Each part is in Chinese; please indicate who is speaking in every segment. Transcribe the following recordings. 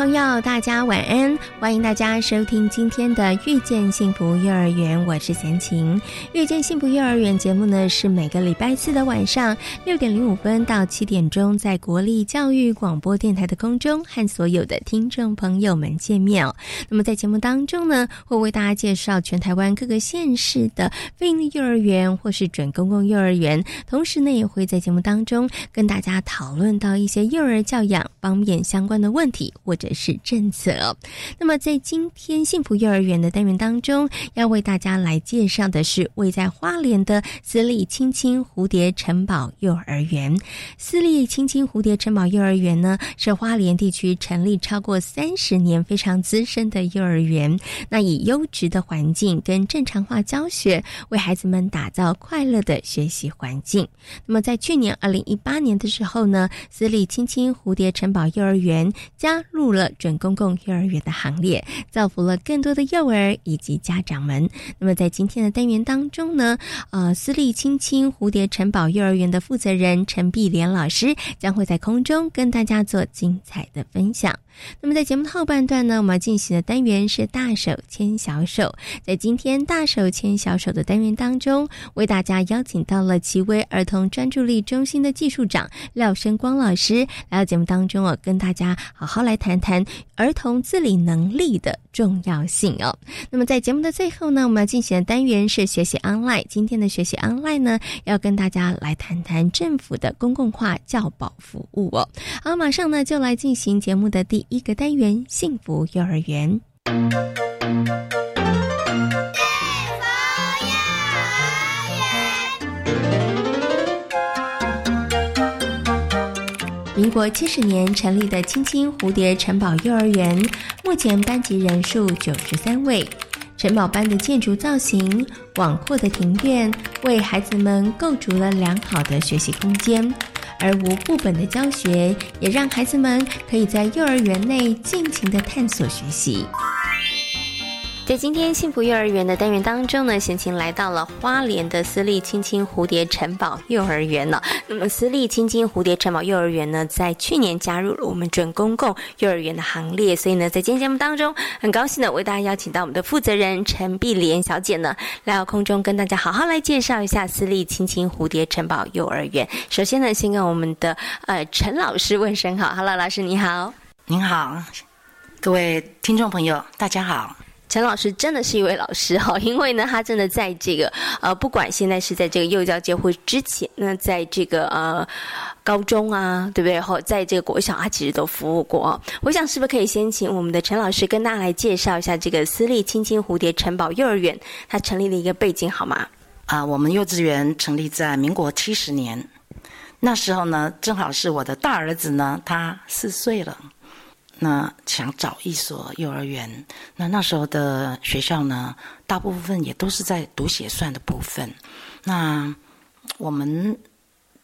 Speaker 1: 朋友，大家晚安！欢迎大家收听今天的《遇见幸福幼儿园》，我是贤琴。《遇见幸福幼儿园》节目呢，是每个礼拜四的晚上六点零五分到七点钟，在国立教育广播电台的空中和所有的听众朋友们见面哦。那么在节目当中呢，会为大家介绍全台湾各个县市的非营利幼儿园或是准公共幼儿园，同时呢，也会在节目当中跟大家讨论到一些幼儿教养方面相关的问题，或者是政策。那么，么在今天幸福幼儿园的单元当中，要为大家来介绍的是位在花莲的私立青青蝴蝶城堡幼儿园。私立青青蝴蝶城堡幼儿园呢，是花莲地区成立超过三十年、非常资深的幼儿园。那以优质的环境跟正常化教学，为孩子们打造快乐的学习环境。那么，在去年二零一八年的时候呢，私立青青蝴蝶城堡幼儿园加入了准公共幼儿园的行列，造福了更多的幼儿以及家长们。那么在今天的单元当中呢，呃，私立青青蝴蝶城堡幼儿园的负责人陈碧莲老师将会在空中跟大家做精彩的分享。那么在节目的后半段呢，我们要进行的单元是大手牵小手。在今天大手牵小手的单元当中，为大家邀请到了奇威儿童专注力中心的技术长廖生光老师来到节目当中哦，跟大家好好来谈谈儿童自理能力的重要性哦。那么在节目的最后呢，我们要进行的单元是学习 online。今天的学习 online 呢，要跟大家来谈谈政府的公共化教保服务哦。好，马上呢就来进行节目的第一个单元——幸福幼儿园。民国七十年成立的青青蝴蝶城堡幼儿园，目前班级人数九十三位。城堡班的建筑造型、广阔的庭院，为孩子们构筑了良好的学习空间。而无副本的教学，也让孩子们可以在幼儿园内尽情的探索学习。在今天幸福幼儿园的单元当中呢，贤琴来到了花莲的私立青青蝴蝶城堡幼儿园了。那么，私立青青蝴蝶城堡幼儿园呢，在去年加入了我们准公共幼儿园的行列，所以呢，在今天节目当中，很高兴的为大家邀请到我们的负责人陈碧莲小姐呢，来到空中跟大家好好来介绍一下私立青青蝴蝶城堡幼儿园。首先呢，先跟我们的呃陈老师问声好，Hello，老师你好，
Speaker 2: 您好，各位听众朋友，大家好。
Speaker 1: 陈老师真的是一位老师哈，因为呢，他真的在这个呃，不管现在是在这个幼教界或之前，那在这个呃高中啊，对不对？后在这个国小，他其实都服务过。我想是不是可以先请我们的陈老师跟大家来介绍一下这个私立青青蝴蝶城堡幼儿园它成立的一个背景好吗？
Speaker 2: 啊，我们幼稚园成立在民国七十年，那时候呢，正好是我的大儿子呢，他四岁了。那想找一所幼儿园，那那时候的学校呢，大部分也都是在读写算的部分。那我们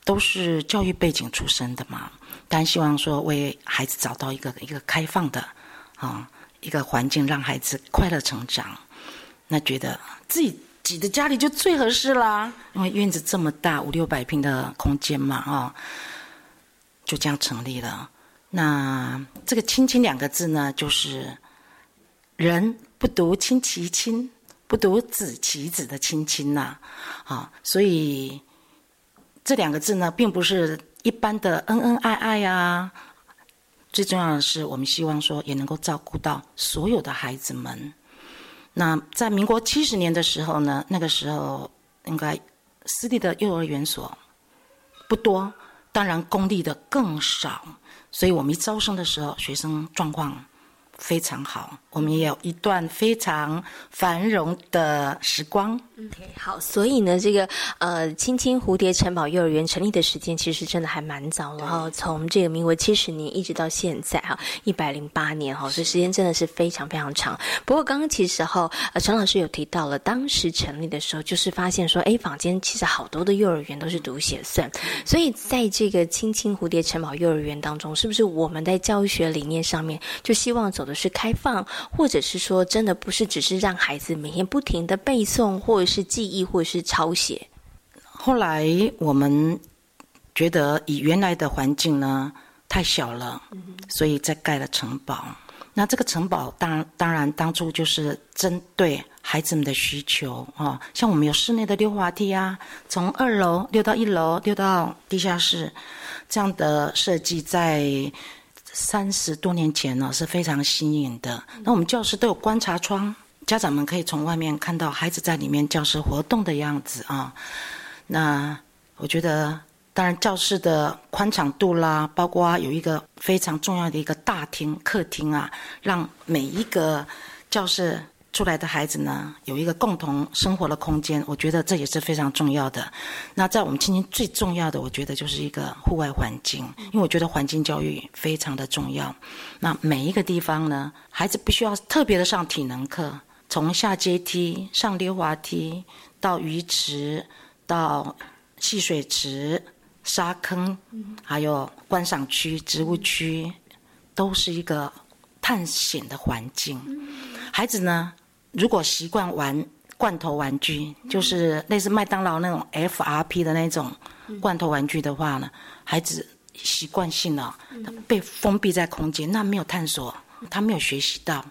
Speaker 2: 都是教育背景出身的嘛，但希望说为孩子找到一个一个开放的啊一个环境，让孩子快乐成长。那觉得自己挤的家里就最合适啦，因为院子这么大，五六百平的空间嘛，啊，就这样成立了。那这个“亲亲”两个字呢，就是人不独亲其亲，不独子其子的亲亲呐，啊，所以这两个字呢，并不是一般的恩恩爱爱呀。最重要的是，我们希望说，也能够照顾到所有的孩子们。那在民国七十年的时候呢，那个时候应该私立的幼儿园所不多，当然公立的更少。所以我们招生的时候，学生状况非常好，我们也有一段非常繁荣的时光。
Speaker 3: OK，好，所以呢，这个呃，青青蝴蝶城堡幼儿园成立的时间其实真的还蛮早了哈，从这个民国七十年一直到现在哈，一百零八年哈，这时间真的是非常非常长。不过刚刚其实哈，呃，陈老师有提到了，当时成立的时候就是发现说，哎，坊间其实好多的幼儿园都是读写算，所以在这个青青蝴蝶城堡幼儿园当中，是不是我们在教学理念上面就希望走的是开放，或者是说真的不是只是让孩子每天不停的背诵或是记忆或者是抄写。
Speaker 2: 后来我们觉得以原来的环境呢太小了，所以再盖了城堡。那这个城堡当当然当初就是针对孩子们的需求啊，像我们有室内的溜滑梯啊，从二楼溜到一楼，溜到地下室，这样的设计在三十多年前呢是非常新颖的。那我们教室都有观察窗。家长们可以从外面看到孩子在里面教室活动的样子啊。那我觉得，当然教室的宽敞度啦，包括有一个非常重要的一个大厅、客厅啊，让每一个教室出来的孩子呢，有一个共同生活的空间。我觉得这也是非常重要的。那在我们青青最重要的，我觉得就是一个户外环境，因为我觉得环境教育非常的重要。那每一个地方呢，孩子必须要特别的上体能课。从下阶梯、上溜滑梯，到鱼池、到戏水池、沙坑，还有观赏区、植物区，都是一个探险的环境。孩子呢，如果习惯玩罐头玩具，就是类似麦当劳那种 FRP 的那种罐头玩具的话呢，孩子习惯性的被封闭在空间，那没有探索，他没有学习到。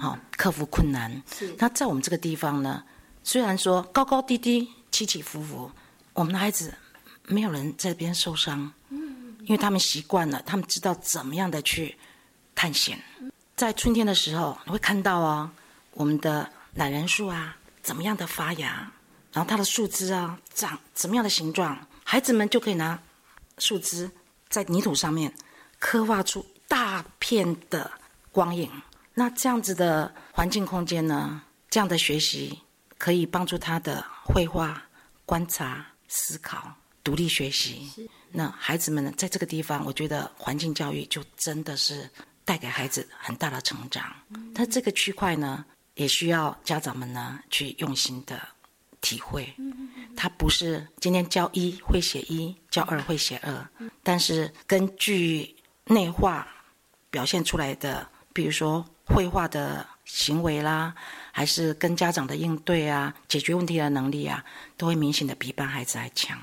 Speaker 2: 好，克服困难。那在我们这个地方呢，虽然说高高低低、起起伏伏，我们的孩子没有人在边受伤。嗯，因为他们习惯了，他们知道怎么样的去探险。在春天的时候，你会看到哦，我们的懒人树啊，怎么样的发芽，然后它的树枝啊长怎么样的形状，孩子们就可以拿树枝在泥土上面刻画出大片的光影。那这样子的环境空间呢？这样的学习可以帮助他的绘画、观察、思考、独立学习。那孩子们呢，在这个地方，我觉得环境教育就真的是带给孩子很大的成长。他这个区块呢，也需要家长们呢去用心的体会。他不是今天教一会写一，教二会写二，但是根据内化表现出来的，比如说。绘画的行为啦，还是跟家长的应对啊，解决问题的能力啊，都会明显的比一般孩子还强。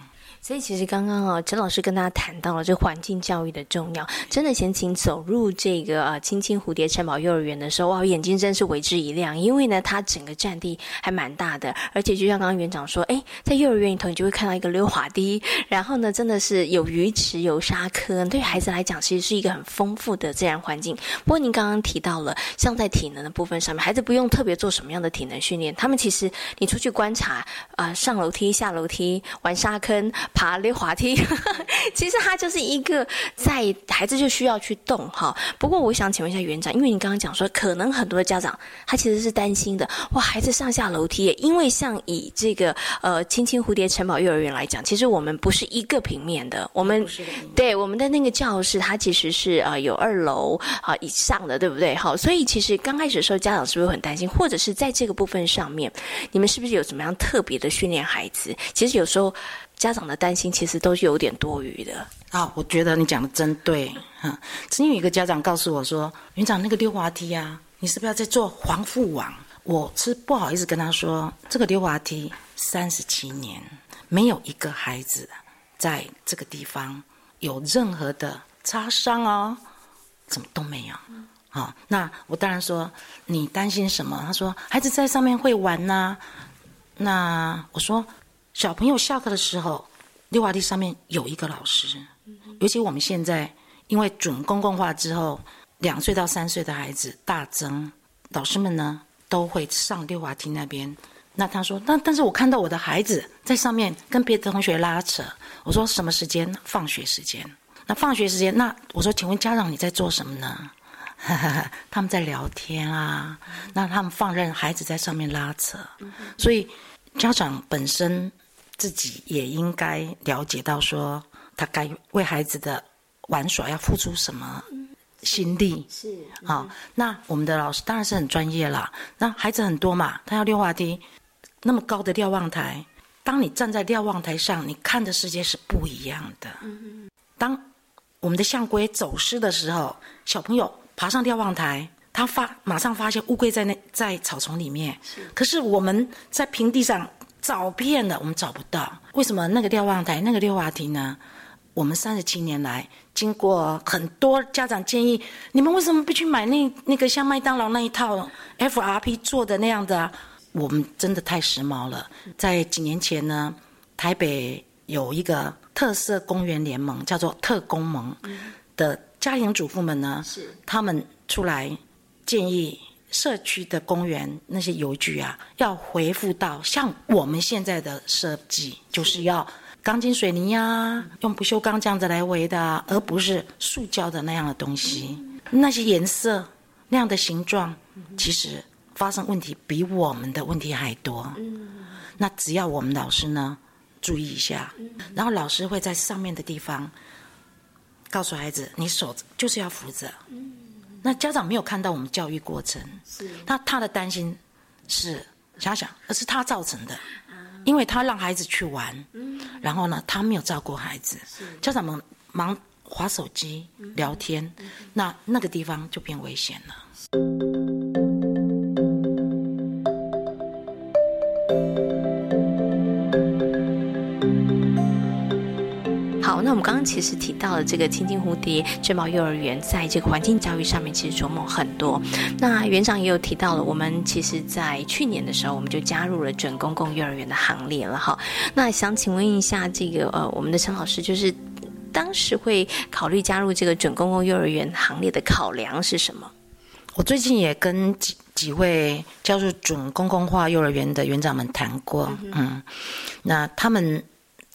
Speaker 3: 所以其实刚刚啊，陈老师跟大家谈到了这环境教育的重要。真的，先请走入这个啊青青蝴蝶城堡幼儿园的时候，哇，眼睛真是为之一亮。因为呢，它整个占地还蛮大的，而且就像刚刚园长说，哎，在幼儿园里头，你就会看到一个溜滑梯，然后呢，真的是有鱼池、有沙坑，对孩子来讲，其实是一个很丰富的自然环境。不过您刚刚提到了，像在体能的部分上面，孩子不用特别做什么样的体能训练，他们其实你出去观察啊，上楼梯、下楼梯、玩沙坑。爬溜滑梯，其实它就是一个在孩子就需要去动哈。不过我想请问一下园长，因为你刚刚讲说，可能很多的家长他其实是担心的，哇，孩子上下楼梯，因为像以这个呃青青蝴蝶城堡幼儿园来讲，其实我们不是一个平面的，我们对我们的那个教室，它其实是呃有二楼啊以上的，对不对？好，所以其实刚开始的时候，家长是不是很担心，或者是在这个部分上面，你们是不是有什么样特别的训练孩子？其实有时候。家长的担心其实都是有点多余的
Speaker 2: 啊！我觉得你讲的真对哈。曾经有一个家长告诉我说：“园长，那个溜滑梯啊，你是不是要在做防护网？”我是不好意思跟他说：“这个溜滑梯三十七年，没有一个孩子在这个地方有任何的擦伤哦，怎么都没有。”好，那我当然说你担心什么？他说孩子在上面会玩呐。那我说。小朋友下课的时候，溜滑梯上面有一个老师。尤其我们现在因为准公共化之后，两岁到三岁的孩子大增，老师们呢都会上溜滑梯那边。那他说，但但是我看到我的孩子在上面跟别的同学拉扯。我说什么时间？放学时间。那放学时间，那我说，请问家长你在做什么呢？他们在聊天啊，那他们放任孩子在上面拉扯，所以家长本身自己也应该了解到，说他该为孩子的玩耍要付出什么心力。
Speaker 3: 是
Speaker 2: 好，那我们的老师当然是很专业啦。那孩子很多嘛，他要溜滑梯，那么高的瞭望台，当你站在瞭望台上，你看的世界是不一样的。当我们的象龟走失的时候，小朋友爬上瞭望台，他发马上发现乌龟在那在草丛里面。可是我们在平地上找遍了，我们找不到。为什么那个瞭望台、那个溜滑梯呢？我们三十七年来，经过很多家长建议，你们为什么不去买那那个像麦当劳那一套 FRP 做的那样的啊？我们真的太时髦了。在几年前呢，台北有一个特色公园联盟，叫做特工盟的家庭主妇们呢，
Speaker 3: 是
Speaker 2: 他们出来建议社区的公园那些游具啊，要恢复到像我们现在的设计，就是要钢筋水泥呀、用不锈钢这样子来围的，而不是塑胶的那样的东西。那些颜色、那样的形状，其实发生问题比我们的问题还多。那只要我们老师呢注意一下，然后老师会在上面的地方告诉孩子，你手就是要扶着。那家长没有看到我们教育过程，那他的担心是想想，而是他造成的，因为他让孩子去玩，然后呢，他没有照顾孩子，家长们忙划手机聊天，那那个地方就变危险了。
Speaker 3: 那我们刚刚其实提到了这个青青蝴蝶珍宝幼儿园，在这个环境教育上面其实琢磨很多。那园长也有提到了，我们其实，在去年的时候，我们就加入了准公共幼儿园的行列了哈。那想请问一下，这个呃，我们的陈老师，就是当时会考虑加入这个准公共幼儿园行列的考量是什么？
Speaker 2: 我最近也跟几几位叫做准公共化幼儿园的园长们谈过，嗯，那他们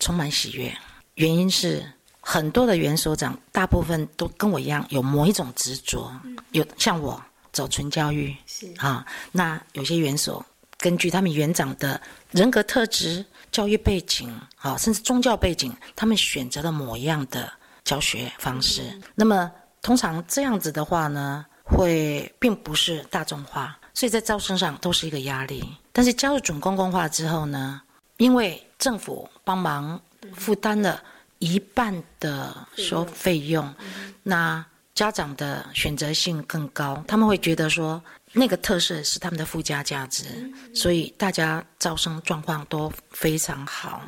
Speaker 2: 充满喜悦，原因是很多的园所长大部分都跟我一样有某一种执着，有像我走纯教育
Speaker 3: 是
Speaker 2: 啊，那有些园所根据他们园长的人格特质、教育背景啊，甚至宗教背景，他们选择了某一样的教学方式。那么通常这样子的话呢，会并不是大众化，所以在招生上都是一个压力。但是加入准公共化之后呢，因为政府帮忙负担了一半的收费用，那家长的选择性更高，他们会觉得说那个特色是他们的附加价值，所以大家招生状况都非常好。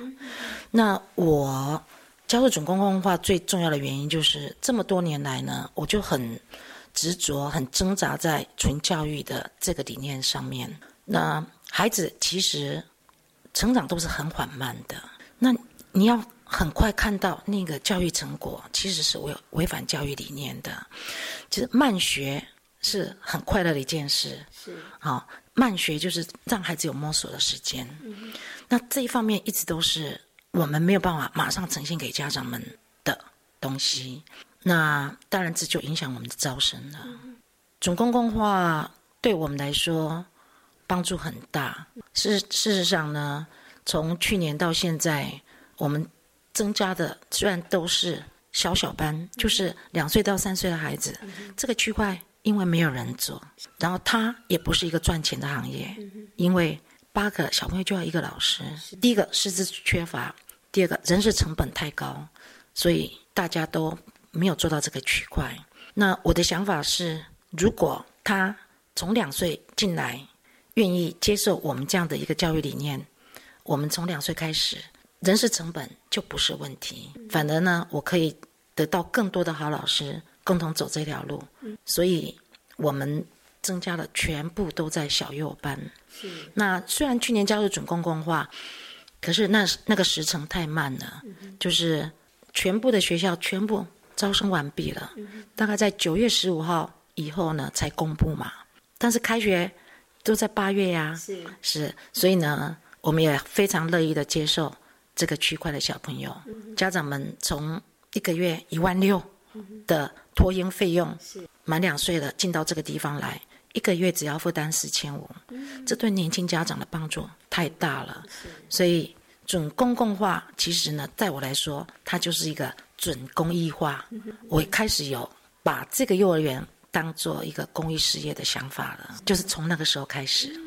Speaker 2: 那我加入准公共化最重要的原因就是这么多年来呢，我就很执着、很挣扎在纯教育的这个理念上面。那孩子其实成长都是很缓慢的，那你要很快看到那个教育成果，其实是违违反教育理念的。其实慢学是很快乐的一件事，
Speaker 3: 是
Speaker 2: 好、慢学就是让孩子有摸索的时间。那这一方面一直都是我们没有办法马上呈现给家长们的东西。那当然这就影响我们的招生了。总公共化对我们来说帮助很大。事事实上呢，从去年到现在，我们增加的虽然都是小小班，就是两岁到三岁的孩子，这个区块因为没有人做，然后它也不是一个赚钱的行业，因为八个小朋友就要一个老师，第一个师资缺乏，第二个人事成本太高，所以大家都没有做到这个区块。那我的想法是，如果他从两岁进来，愿意接受我们这样的一个教育理念，我们从两岁开始，人事成本就不是问题。反而呢，我可以得到更多的好老师，共同走这条路。所以，我们增加了全部都在小幼班。那虽然去年加入准公共化，可是那那个时程太慢了，就是全部的学校全部招生完毕了，大概在九月十五号以后呢才公布嘛。但是开学都在八月呀、
Speaker 3: 是
Speaker 2: 是，所以呢，我们也非常乐意的接受这个区块的小朋友，家长们从一个月一万六的托婴费用，满两岁了，进到这个地方来，一个月只要负担四千五，这对年轻家长的帮助太大了。所以准公共化，其实呢，在我来说，它就是一个准公益化。我开始有把这个幼儿园当做一个公益事业的想法了，就是从那个时候开始。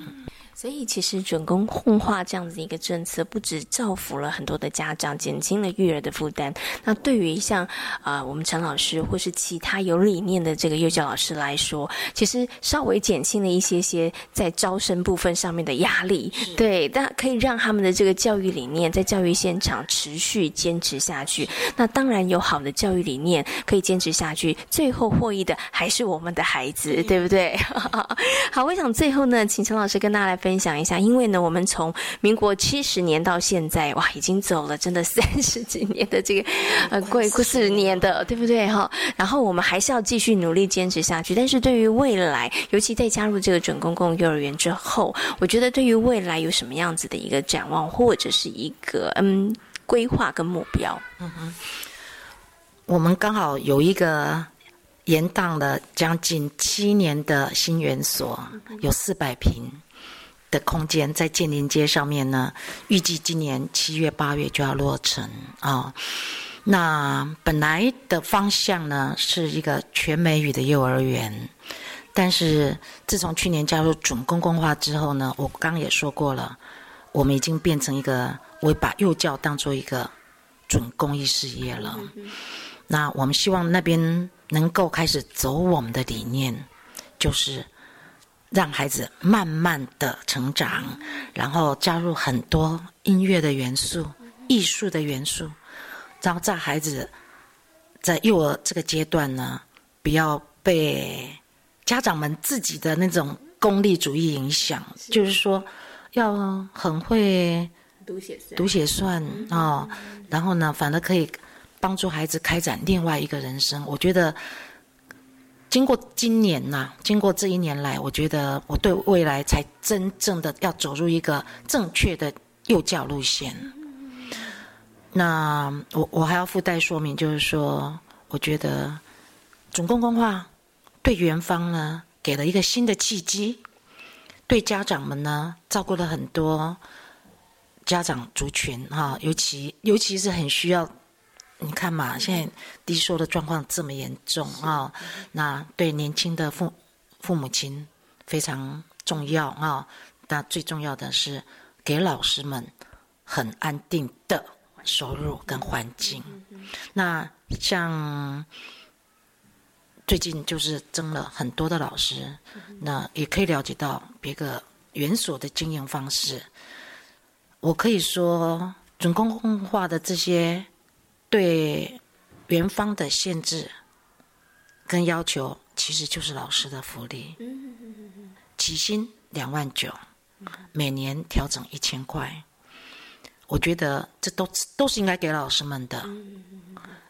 Speaker 3: 所以，其实准公共化这样子的一个政策，不止造福了很多的家长，减轻了育儿的负担。那对于像啊，我们陈老师或是其他有理念的这个幼教老师来说，其实稍微减轻了一些些在招生部分上面的压力。对，但可以让他们的这个教育理念在教育现场持续坚持下去。那当然有好的教育理念可以坚持下去，最后获益的还是我们的孩子，对不对？好，我想最后呢，请陈老师跟大家来。分享一下，因为呢，我们从民国七十年到现在，哇，已经走了真的三十几年的这个呃，贵四十年的，对不对哈？然后我们还是要继续努力坚持下去。但是对于未来，尤其在加入这个准公共幼儿园之后，我觉得对于未来有什么样子的一个展望，或者是一个嗯规划跟目标？嗯哼，
Speaker 2: 我们刚好有一个延宕了将近七年的新园所，有四百平。的空间在建林街上面呢，预计今年七月八月就要落成啊。那本来的方向呢是一个全美语的幼儿园，但是自从去年加入准公共化之后呢，我刚刚也说过了，我们已经变成一个，我把幼教当做一个准公益事业了。那我们希望那边能够开始走我们的理念，就是。让孩子慢慢的成长，然后加入很多音乐的元素、艺术的元素，然后在孩子在幼儿这个阶段呢，不要被家长们自己的那种功利主义影响，就是说要很会
Speaker 3: 读写算，
Speaker 2: 读写算啊，然后呢，反而可以帮助孩子开展另外一个人生。我觉得。经过今年呐，经过这一年来，我觉得我对未来才真正的要走入一个正确的幼教路线。那我我还要附带说明，就是说，我觉得总公共话对园方呢给了一个新的契机，对家长们呢照顾了很多家长族群哈，尤其尤其是很需要。你看嘛，现在低收的状况这么严重啊，那对年轻的父父母亲非常重要啊。那最重要的是给老师们很安定的收入跟环境。那像最近就是增了很多的老师，那也可以了解到别个园所的经营方式。我可以说准公共化的这些。对园方的限制跟要求，其实就是老师的福利。起薪两万九，每年调整一千块。我觉得这都都是应该给老师们的，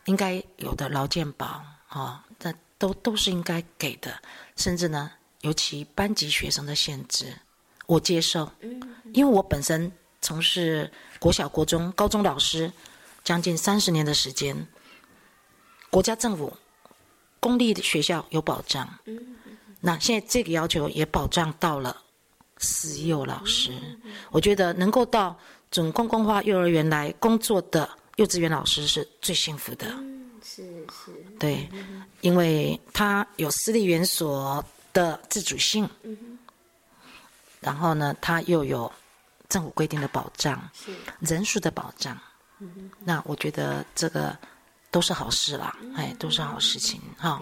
Speaker 2: 应该有的劳健保啊，这都都是应该给的。甚至呢，尤其班级学生的限制，我接受，因为我本身从事国小、国中、高中老师。将近三十年的时间，国家政府公立的学校有保障，那现在这个要求也保障到了私幼老师。我觉得能够到准公共化幼儿园来工作的幼稚园老师是最幸福的。
Speaker 3: 是是，
Speaker 2: 对，因为他有私立园所的自主性，然后呢，他又有政府规定的保障，人数的保障。那我觉得这个都是好事啦，哎，都是好事情哈。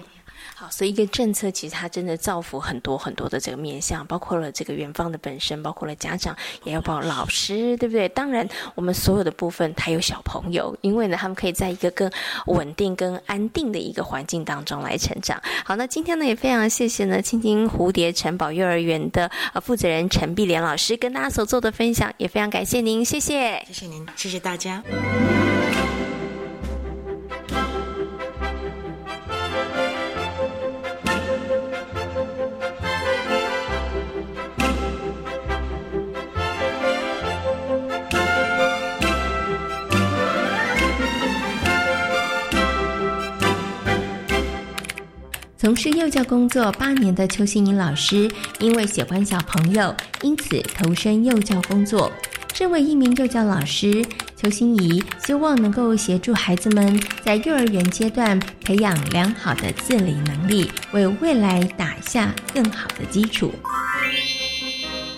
Speaker 3: 好，所以一个政策其实它真的造福很多很多的这个面向，包括了这个园方的本身，包括了家长，也要包老师，对不对？当然，我们所有的部分，还有小朋友，因为呢，他们可以在一个更稳定、更安定的一个环境当中来成长。好，那今天呢，也非常谢谢呢，青青蝴蝶城堡幼儿园的呃负责人陈碧莲老师跟大家所做的分享，也非常感谢您，谢谢，
Speaker 2: 谢谢您，谢谢大家。
Speaker 3: 从事幼教工作八年的邱心怡老师，因为喜欢小朋友，因此投身幼教工作。身为一名幼教老师，邱心怡希望能够协助孩子们在幼儿园阶段培养良好的自理能力，为未来打下更好的基础。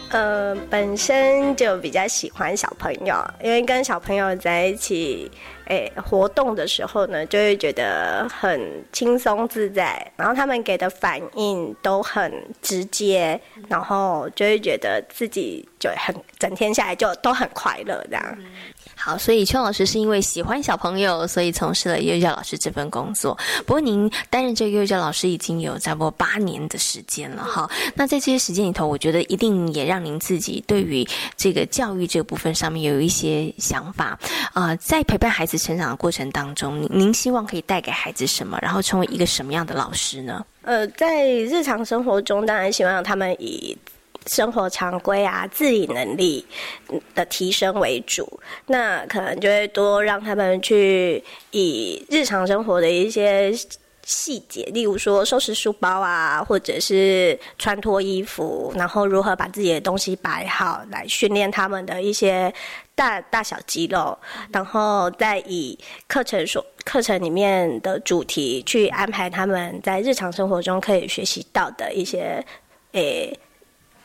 Speaker 4: 呃，本身就比较喜欢小朋友，因为跟小朋友在一起，诶，活动的时候呢，就会觉得很轻松自在，然后他们给的反应都很直接，然后就会觉得自己就很整天下来就都很快乐这样。
Speaker 3: 好，所以邱老师是因为喜欢小朋友，所以从事了幼教老师这份工作。不过您担任这个幼教老师已经有差不多八年的时间了哈。那在这些时间里头，我觉得一定也让您自己对于这个教育这个部分上面有一些想法啊。在陪伴孩子成长的过程当中，您您希望可以带给孩子什么，然后成为一个什么样的老师呢？
Speaker 4: 呃，在日常生活中，当然希望他们以。生活常规啊，自理能力的提升为主，那可能就会多让他们去以日常生活的一些细节，例如说收拾书包啊，或者是穿脱衣服，然后如何把自己的东西摆好，来训练他们的一些大大小肌肉，然后再以课程所课程里面的主题去安排他们在日常生活中可以学习到的一些诶。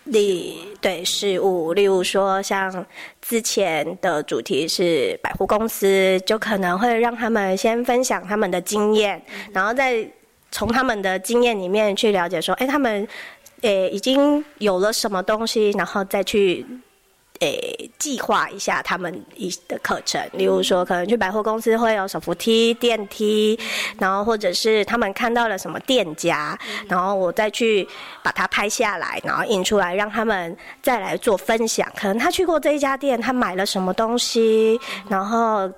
Speaker 4: 例对事物，例如说，像之前的主题是百货公司，就可能会让他们先分享他们的经验，然后再从他们的经验里面去了解说，哎，他们诶已经有了什么东西，然后再去。诶，计划一下他们一的课程，例如说，可能去百货公司会有手扶梯、电梯，然后或者是他们看到了什么店家，然后我再去把它拍下来，然后印出来，让他们再来做分享。可能他去过这一家店，他买了什么东西，然后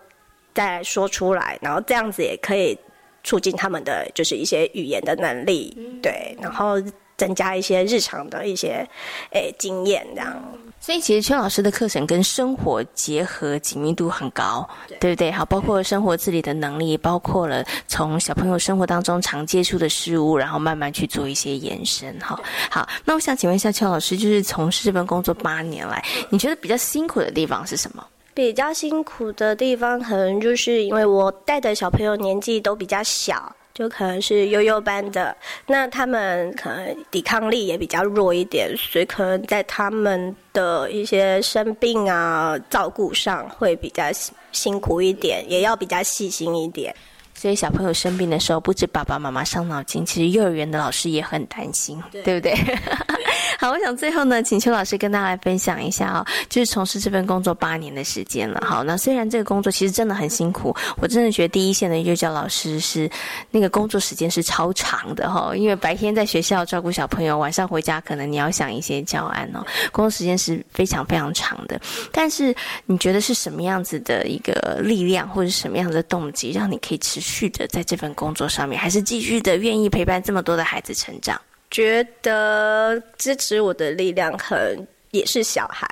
Speaker 4: 再来说出来，然后这样子也可以促进他们的就是一些语言的能力，对，然后增加一些日常的一些诶经验这样。
Speaker 3: 所以其实邱老师的课程跟生活结合紧密度很高，对不对？好，包括生活自理的能力，包括了从小朋友生活当中常接触的事物，然后慢慢去做一些延伸。哈，好，那我想请问一下邱老师，就是从事这份工作八年来，你觉得比较辛苦的地方是什么？
Speaker 4: 比较辛苦的地方，可能就是因为我带的小朋友年纪都比较小。就可能是悠悠班的，那他们可能抵抗力也比较弱一点，所以可能在他们的一些生病啊照顾上会比较辛苦一点，也要比较细心一点。
Speaker 3: 所以小朋友生病的时候，不止爸爸妈妈伤脑筋，其实幼儿园的老师也很担心，对不对？好，我想最后呢，请邱老师跟大家来分享一下哦，就是从事这份工作八年的时间了。好，那虽然这个工作其实真的很辛苦，我真的觉得第一线的幼教老师是那个工作时间是超长的哈，因为白天在学校照顾小朋友，晚上回家可能你要想一些教案哦，工作时间是非常非常长的。但是你觉得是什么样子的一个力量，或者什么样的动机，让你可以持续的在这份工作上面，还是继续的愿意陪伴这么多的孩子成长？
Speaker 4: 觉得支持我的力量可能也是小孩，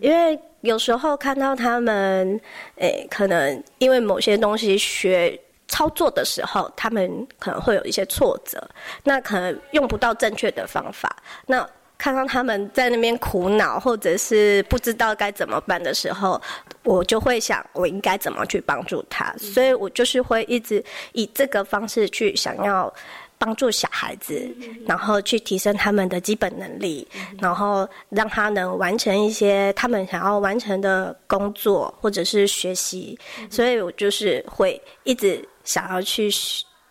Speaker 4: 因为有时候看到他们，诶，可能因为某些东西学操作的时候，他们可能会有一些挫折，那可能用不到正确的方法。那看到他们在那边苦恼，或者是不知道该怎么办的时候，我就会想，我应该怎么去帮助他？所以我就是会一直以这个方式去想要。帮助小孩子，然后去提升他们的基本能力，然后让他能完成一些他们想要完成的工作或者是学习。所以我就是会一直想要去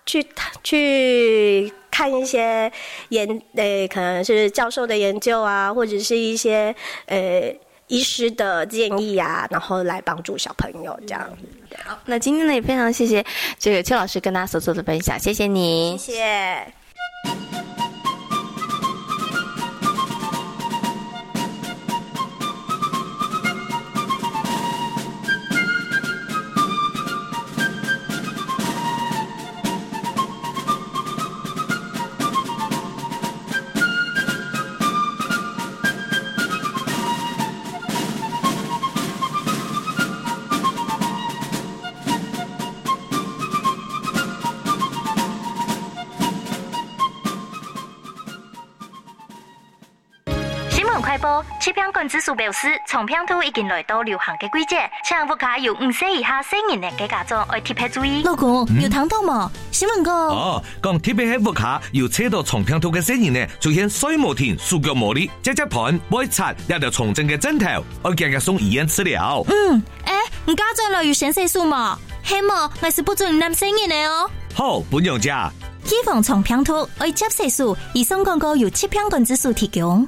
Speaker 4: 去去看一些研，呃，可能是教授的研究啊，或者是一些呃。医师的建议啊，然后来帮助小朋友这样。
Speaker 3: 好，那今天呢也非常谢谢这个邱老师跟大家所做的分享，谢谢你，
Speaker 4: 谢谢。
Speaker 5: 吃苹果指数表示，从平兔已经来到流行嘅季节，请屋企有五岁以下成人嘅家长要特别注意。
Speaker 6: 老公，有听到冇？新闻哥
Speaker 7: 哦，讲特别喺屋企要车到从平兔嘅成人呢，出现水毛田、手脚无力、脚脚盘、不会擦，一条重症嘅枕头，我今日送医院治疗。
Speaker 6: 嗯，诶，唔家长来有先生数嘛？希望我是不准男成人嘅哦。
Speaker 7: 好，本样家。
Speaker 6: 预防从平兔爱接色素，以上广告由七苹果指数提供。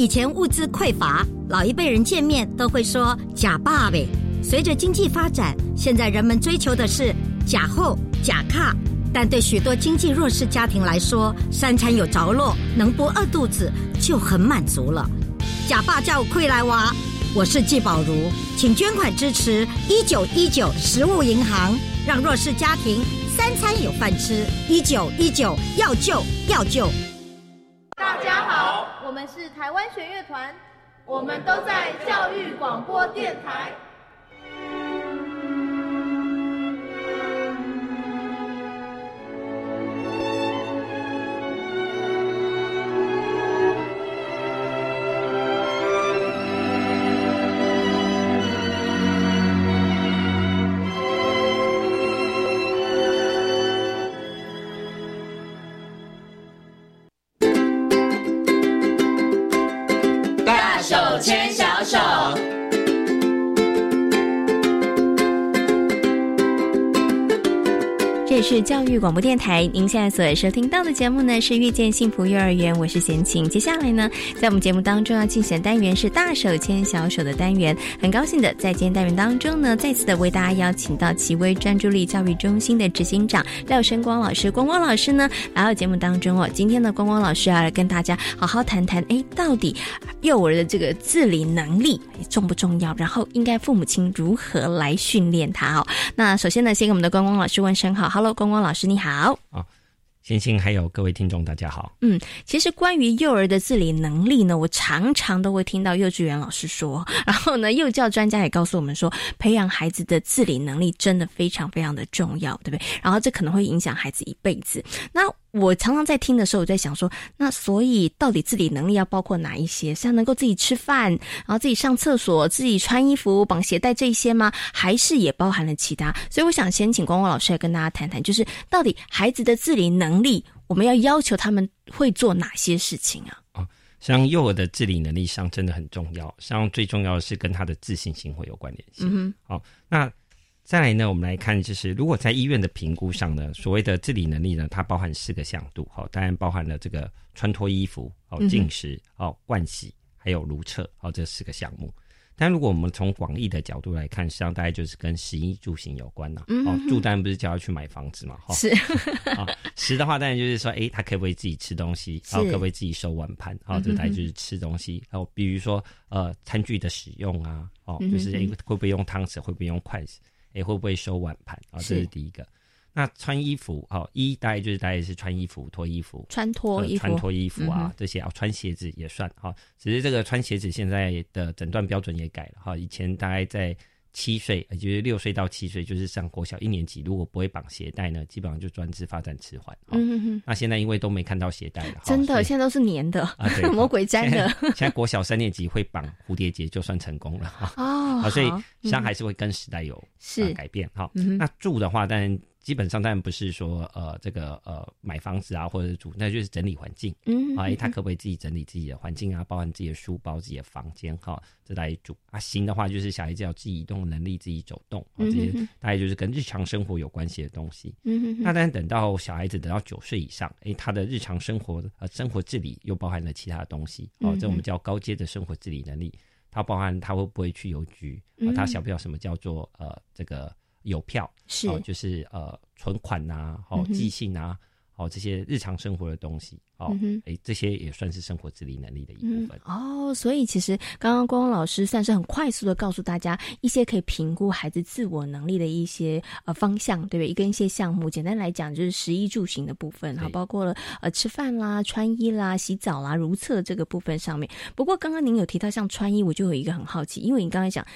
Speaker 8: 以前物资匮乏，老一辈人见面都会说“假爸呗”。随着经济发展，现在人们追求的是“假后”“假卡”。但对许多经济弱势家庭来说，三餐有着落，能不饿肚子就很满足了。假爸叫亏来娃，我是季宝如，请捐款支持一九一九食物银行，让弱势家庭三餐有饭吃。一九一九要救要救。
Speaker 9: 大家好，我们是台湾弦乐团，我们都在教育广播电台。
Speaker 3: 广播电台，您现在所收听到的节目呢是遇见幸福幼儿园，我是贤琴。接下来呢，在我们节目当中要进行的单元是大手牵小手的单元。很高兴的在今天单元当中呢，再次的为大家邀请到奇威专注力教育中心的执行长廖生光老师。光光老师呢来到节目当中哦，今天的光光老师要来跟大家好好谈谈，哎，到底幼儿的这个自理能力重不重要？然后应该父母亲如何来训练他哦？那首先呢，先给我们的光光老师问声好，Hello。光光老师你好啊，
Speaker 10: 星星还有各位听众大家好。
Speaker 3: 嗯，其实关于幼儿的自理能力呢，我常常都会听到幼稚园老师说，然后呢，幼教专家也告诉我们说，培养孩子的自理能力真的非常非常的重要，对不对？然后这可能会影响孩子一辈子。那我常常在听的时候，我在想说，那所以到底自理能力要包括哪一些？是要能够自己吃饭，然后自己上厕所、自己穿衣服、绑鞋带这一些吗？还是也包含了其他？所以我想先请光光老师来跟大家谈谈，就是到底孩子的自理能力，我们要要求他们会做哪些事情啊？
Speaker 10: 啊，像幼儿的自理能力上真的很重要，像最重要的是跟他的自信心会有关联性。嗯好，那。再来呢，我们来看，就是如果在医院的评估上呢，所谓的自理能力呢，它包含四个向度，好，当然包含了这个穿脱衣服、哦进食、哦盥洗，还有如厕，好这四个项目。但如果我们从广义的角度来看，实际上大概就是跟食衣住行有关呐。哦，住当然不是叫要去买房子嘛，哈。
Speaker 3: 是。
Speaker 10: 啊，食的话当然就是说，哎，他可不可以自己吃东西？然后可不可以自己收碗盘？好，这大概就是吃东西。然后比如说，呃，餐具的使用啊，哦，就是哎会不会用汤匙？会不会用筷子？哎，会不会收碗盘啊？这是第一个。那穿衣服，好，一大概就是大概是穿衣服、脱衣服、
Speaker 3: 穿脱衣服、
Speaker 10: 穿脱衣服啊，这些啊，穿鞋子也算哈。只是这个穿鞋子现在的诊断标准也改了哈。以前大概在。七岁，也就是六岁到七岁，就是上国小一年级。如果不会绑鞋带呢，基本上就专治发展迟缓。嗯哼那现在因为都没看到鞋带了，
Speaker 3: 真的，现在都是粘的啊，魔鬼粘的。
Speaker 10: 现在国小三年级会绑蝴蝶结就算成功了哈。哦，所以像还是会跟时代有是改变哈。那住的话，当然。基本上当然不是说呃这个呃买房子啊或者住，那就是整理环境。嗯，哎，他可不可以自己整理自己的环境啊？包含自己的书包、自己的房间哈，这来住啊。行的话，就是小孩子要自己移动能力，自己走动，这些大概就是跟日常生活有关系的东西。嗯那当然等到小孩子等到九岁以上，哎，他的日常生活呃生活自理又包含了其他的东西哦，这我们叫高阶的生活自理能力。它包含他会不会去邮局啊？他晓不晓什么叫做呃这个。邮票
Speaker 3: 是，
Speaker 10: 就是呃存款呐，哦寄信啊，哦，这些日常生活的东西，哦，哎，这些也算是生活自理能力的一部分。
Speaker 3: 哦，所以其实刚刚光光老师算是很快速的告诉大家一些可以评估孩子自我能力的一些呃方向，对不对？跟一些项目，简单来讲就是食衣住行的部分，哈，包括了呃吃饭啦、穿衣啦、洗澡啦、如厕这个部分上面。不过刚刚您有提到像穿衣，我就有一个很好奇，因为你刚才讲。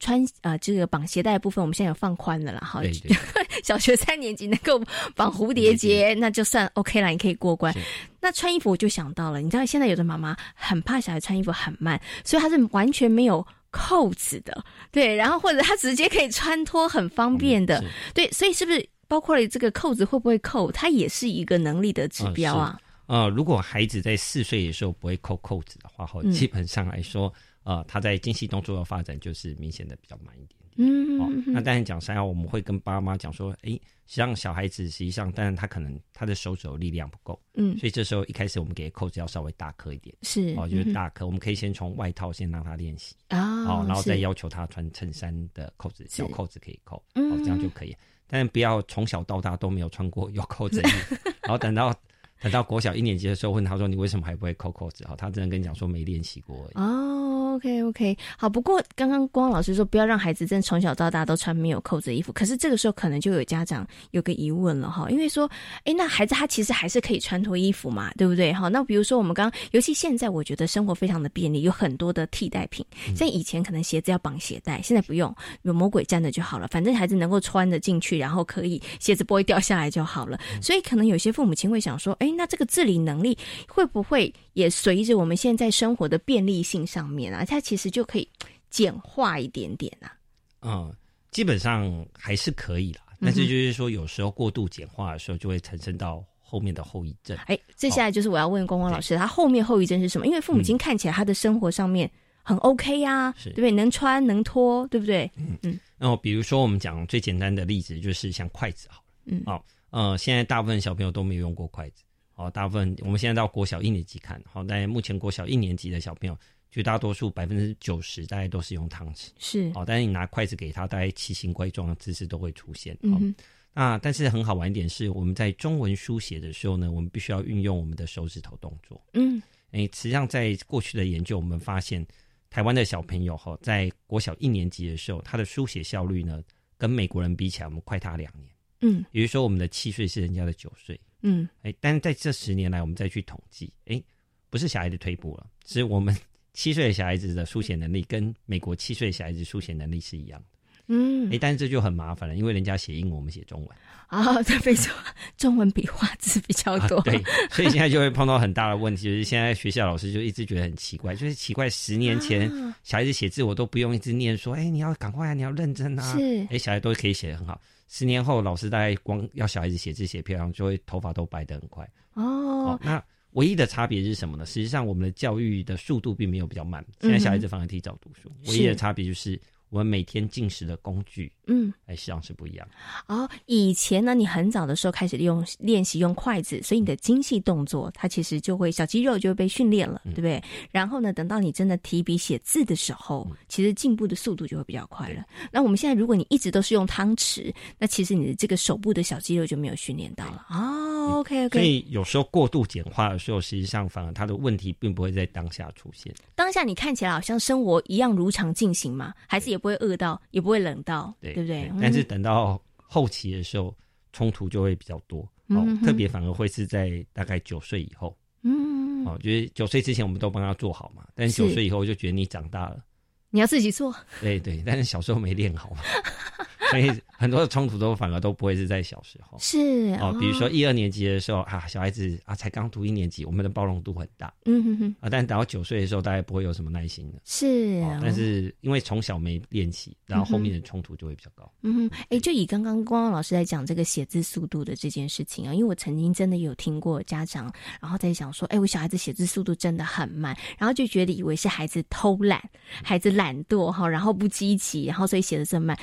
Speaker 3: 穿啊，这个绑鞋带部分，我们现在有放宽的了哈。小学三年级能够绑蝴蝶结，那就算 OK 了，你可以过关。那穿衣服我就想到了，你知道现在有的妈妈很怕小孩穿衣服很慢，所以她是完全没有扣子的，对，然后或者她直接可以穿脱，很方便的，对，所以是不是包括了这个扣子会不会扣，它也是一个能力的指标啊？
Speaker 10: 呃，如果孩子在四岁的时候不会扣扣子的话，哈，基本上来说。呃，他在精细动作的发展就是明显的比较慢一点。嗯，哦，那当然讲三要，我们会跟爸妈讲说，哎，实际上小孩子实际上，但是他可能他的手肘力量不够，嗯，所以这时候一开始我们给扣子要稍微大颗一点，
Speaker 3: 是
Speaker 10: 哦，就是大颗，我们可以先从外套先让他练习。啊，哦，然后再要求他穿衬衫的扣子，小扣子可以扣，哦，这样就可以，但是不要从小到大都没有穿过有扣子 然后等到。等到国小一年级的时候，问他说：“你为什么还不会扣扣子？”哈，他只能跟你讲说没练习过而已。
Speaker 3: 哦，OK OK，好。不过刚刚光老师说不要让孩子真从小到大都穿没有扣子的衣服。可是这个时候可能就有家长有个疑问了哈，因为说，哎，那孩子他其实还是可以穿脱衣服嘛，对不对？哈，那比如说我们刚，尤其现在我觉得生活非常的便利，有很多的替代品。像以前可能鞋子要绑鞋带，现在不用，有魔鬼站着就好了。反正孩子能够穿得进去，然后可以鞋子不会掉下来就好了。所以可能有些父母亲会想说，哎。那这个自理能力会不会也随着我们现在生活的便利性上面啊，它其实就可以简化一点点啊？
Speaker 10: 嗯，基本上还是可以啦。但是就是说，有时候过度简化的时候，就会产生到后面的后遗症。
Speaker 3: 哎，接下来就是我要问光光老师，他后面后遗症是什么？因为父母亲看起来他的生活上面很 OK 呀，对不对？能穿能脱，对不对？
Speaker 10: 嗯嗯。然后比如说我们讲最简单的例子，就是像筷子好了。嗯。好，呃，现在大部分小朋友都没有用过筷子。哦，大部分我们现在到国小一年级看，好，在目前国小一年级的小朋友，绝大多数百分之九十大概都是用汤匙，
Speaker 3: 是，
Speaker 10: 哦，但是你拿筷子给他，大概奇形怪状的姿势都会出现，嗯，那但是很好玩一点是，我们在中文书写的时候呢，我们必须要运用我们的手指头动作，嗯，哎，实际上在过去的研究，我们发现台湾的小朋友哈，在国小一年级的时候，他的书写效率呢，跟美国人比起来，我们快他两年，嗯，也就是说，我们的七岁是人家的九岁。嗯，哎，但是在这十年来，我们再去统计，哎，不是小孩的退步了，是我们七岁的小孩子的书写能力跟美国七岁小孩子书写能力是一样的。嗯，哎，但是这就很麻烦了，因为人家写英文，我们写中文
Speaker 3: 啊，这没错，中文笔画字比较多，
Speaker 10: 对，所以现在就会碰到很大的问题，就是现在学校老师就一直觉得很奇怪，就是奇怪，十年前小孩子写字我都不用一直念说，哎，你要赶快啊，你要认真啊，
Speaker 3: 是，
Speaker 10: 哎，小孩都可以写得很好。十年后，老师大概光要小孩子写字写漂亮，就会头发都白得很快。哦，那唯一的差别是什么呢？实际上，我们的教育的速度并没有比较慢，现在小孩子反而提早读书。唯一的差别就是。我们每天进食的工具，嗯，哎，实际上是不一样。
Speaker 3: 哦，以前呢，你很早的时候开始用练习用筷子，所以你的精细动作，它其实就会小肌肉就会被训练了，对不对？然后呢，等到你真的提笔写字的时候，其实进步的速度就会比较快了。那我们现在，如果你一直都是用汤匙，那其实你的这个手部的小肌肉就没有训练到了。哦，OK OK。
Speaker 10: 所以有时候过度简化的时候，实际上反而它的问题并不会在当下出现。
Speaker 3: 当下你看起来好像生活一样如常进行嘛，还是也。不会饿到，也不会冷到，对不对？
Speaker 10: 但是等到后期的时候，冲突就会比较多。哦，特别反而会是在大概九岁以后。嗯，哦，就是九岁之前我们都帮他做好嘛，但是九岁以后就觉得你长大了，
Speaker 3: 你要自己做。
Speaker 10: 对对，但是小时候没练好嘛。所以很多的冲突都反而都不会是在小时候，
Speaker 3: 是
Speaker 10: 哦，比如说一二年级的时候啊，小孩子啊才刚读一年级，我们的包容度很大，嗯哼哼。啊，但等到九岁的时候，大家不会有什么耐心的，
Speaker 3: 是，
Speaker 10: 但是因为从小没练习，然后后面的冲突就会比较高。
Speaker 3: 嗯哼，哎，就以刚刚光光老师在讲这个写字速度的这件事情啊，因为我曾经真的有听过家长，然后在想说，哎，我小孩子写字速度真的很慢，然后就觉得以为是孩子偷懒，孩子懒惰哈，然后不积极，然后所以写的这么慢。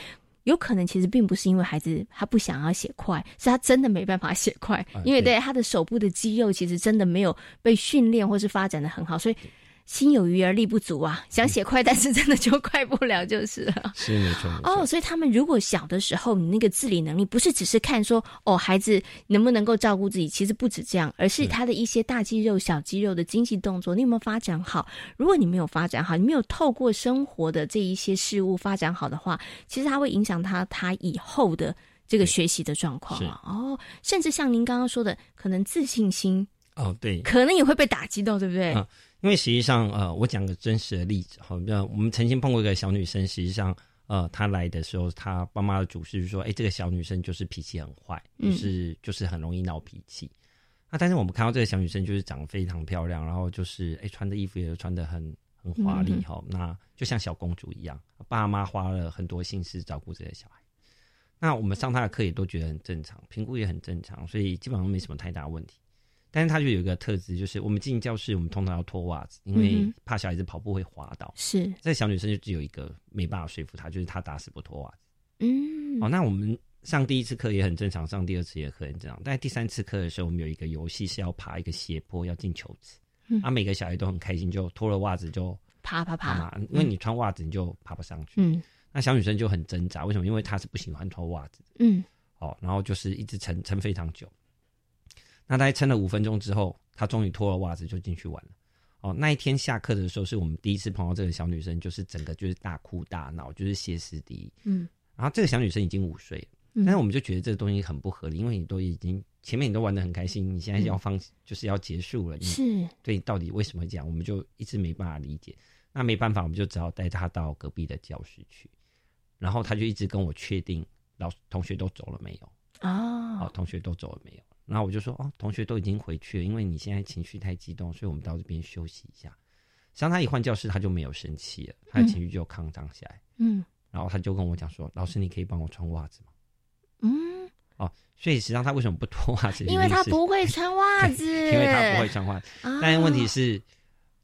Speaker 3: 有可能其实并不是因为孩子他不想要写快，是他真的没办法写快，因为对。他的手部的肌肉其实真的没有被训练或是发展的很好，所以心有余而力不足啊，想写快，但是真的就快不了，就是了。
Speaker 10: 是没错。
Speaker 3: 哦，所以他们如果小的时候，你那个自理能力不是只是看说哦，孩子能不能够照顾自己，其实不止这样，而是他的一些大肌肉、小肌肉的精细动作，你有没有发展好？如果你没有发展好，你没有透过生活的这一些事物发展好的话，其实它会影响他他以后的这个学习的状况啊。哦，甚至像您刚刚说的，可能自信心
Speaker 10: 哦，对，
Speaker 3: 可能也会被打击到，对不对？
Speaker 10: 因为实际上，呃，我讲个真实的例子，好，那我们曾经碰过一个小女生，实际上，呃，她来的时候，她爸妈的主事就说，哎，这个小女生就是脾气很坏，就是就是很容易闹脾气。那但是我们看到这个小女生就是长得非常漂亮，然后就是哎穿的衣服也穿的很很华丽哈，那就像小公主一样，爸妈花了很多心思照顾这个小孩。那我们上她的课也都觉得很正常，评估也很正常，所以基本上没什么太大问题。但是他就有一个特质，就是我们进教室，我们通常要脱袜子，因为怕小孩子跑步会滑倒。
Speaker 3: 是，
Speaker 10: 这小女生就只有一个没办法说服她，就是她打死不脱袜子。
Speaker 3: 嗯，
Speaker 10: 哦，那我们上第一次课也很正常，上第二次也很正常。但第三次课的时候，我们有一个游戏是要爬一个斜坡，要进球池。嗯，啊，每个小孩都很开心，就脱了袜子就
Speaker 3: 爬爬爬
Speaker 10: 嘛，因为你穿袜子你就爬不上去。
Speaker 3: 嗯，
Speaker 10: 那小女生就很挣扎，为什么？因为她是不喜欢脱袜子。
Speaker 3: 嗯，
Speaker 10: 哦，然后就是一直撑撑非常久。那大概撑了五分钟之后。他终于脱了袜子就进去玩了。哦，那一天下课的时候，是我们第一次碰到这个小女生，就是整个就是大哭大闹，就是歇斯底里。
Speaker 3: 嗯，
Speaker 10: 然后这个小女生已经五岁了，但是我们就觉得这个东西很不合理，因为你都已经前面你都玩的很开心，你现在要放就是要结束了，
Speaker 3: 是，
Speaker 10: 对，到底为什么会这样？我们就一直没办法理解。那没办法，我们就只好带她到隔壁的教室去，然后她就一直跟我确定老同学都走了没有？
Speaker 3: 哦，
Speaker 10: 好，同学都走了没有？然后我就说哦，同学都已经回去了，因为你现在情绪太激动，所以我们到这边休息一下。实际上他一换教室，他就没有生气了，他的情绪就康张起来。
Speaker 3: 嗯，
Speaker 10: 然后他就跟我讲说：“老师，你可以帮我穿袜子吗？”
Speaker 3: 嗯，
Speaker 10: 哦，所以实际上他为什么不脱袜子？
Speaker 3: 因为他不会穿袜子，
Speaker 10: 因为他不会穿袜子。但是问题是，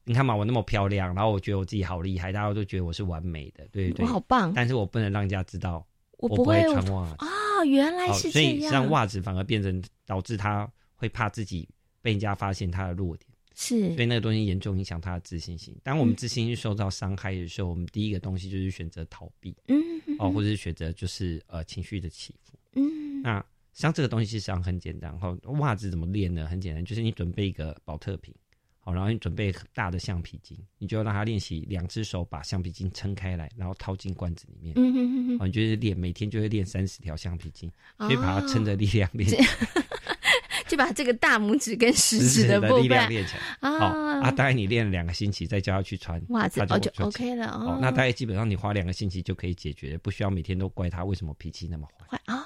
Speaker 10: 你看嘛，我那么漂亮，然后我觉得我自己好厉害，大家都觉得我是完美的，对对？
Speaker 3: 我好棒，
Speaker 10: 但是我不能让人家知道我
Speaker 3: 不
Speaker 10: 会穿袜子
Speaker 3: 啊。原来是这样，
Speaker 10: 所以像袜子反而变成导致他会怕自己被人家发现他的弱点，
Speaker 3: 是，
Speaker 10: 所以那个东西严重影响他的自信心。当我们自信心受到伤害的时候，我们第一个东西就是选择逃避，
Speaker 3: 嗯，
Speaker 10: 哦，或者是选择就是呃情绪的起伏，
Speaker 3: 嗯，
Speaker 10: 那像这个东西实际上很简单，然后袜子怎么练呢？很简单，就是你准备一个保特瓶。然后你准备大的橡皮筋，你就让他练习两只手把橡皮筋撑开来，然后掏进罐子里面。
Speaker 3: 嗯哼哼
Speaker 10: 哼，你就是练，每天就会练三十条橡皮筋，所以把它撑着力量练，
Speaker 3: 就把这个大拇指跟食
Speaker 10: 指
Speaker 3: 的
Speaker 10: 力量练起来。啊啊！大概你练了两个星期，再教他去穿
Speaker 3: 袜子，
Speaker 10: 哦
Speaker 3: 就 OK 了。哦，
Speaker 10: 那大概基本上你花两个星期就可以解决，不需要每天都怪他为什么脾气那么
Speaker 3: 坏啊。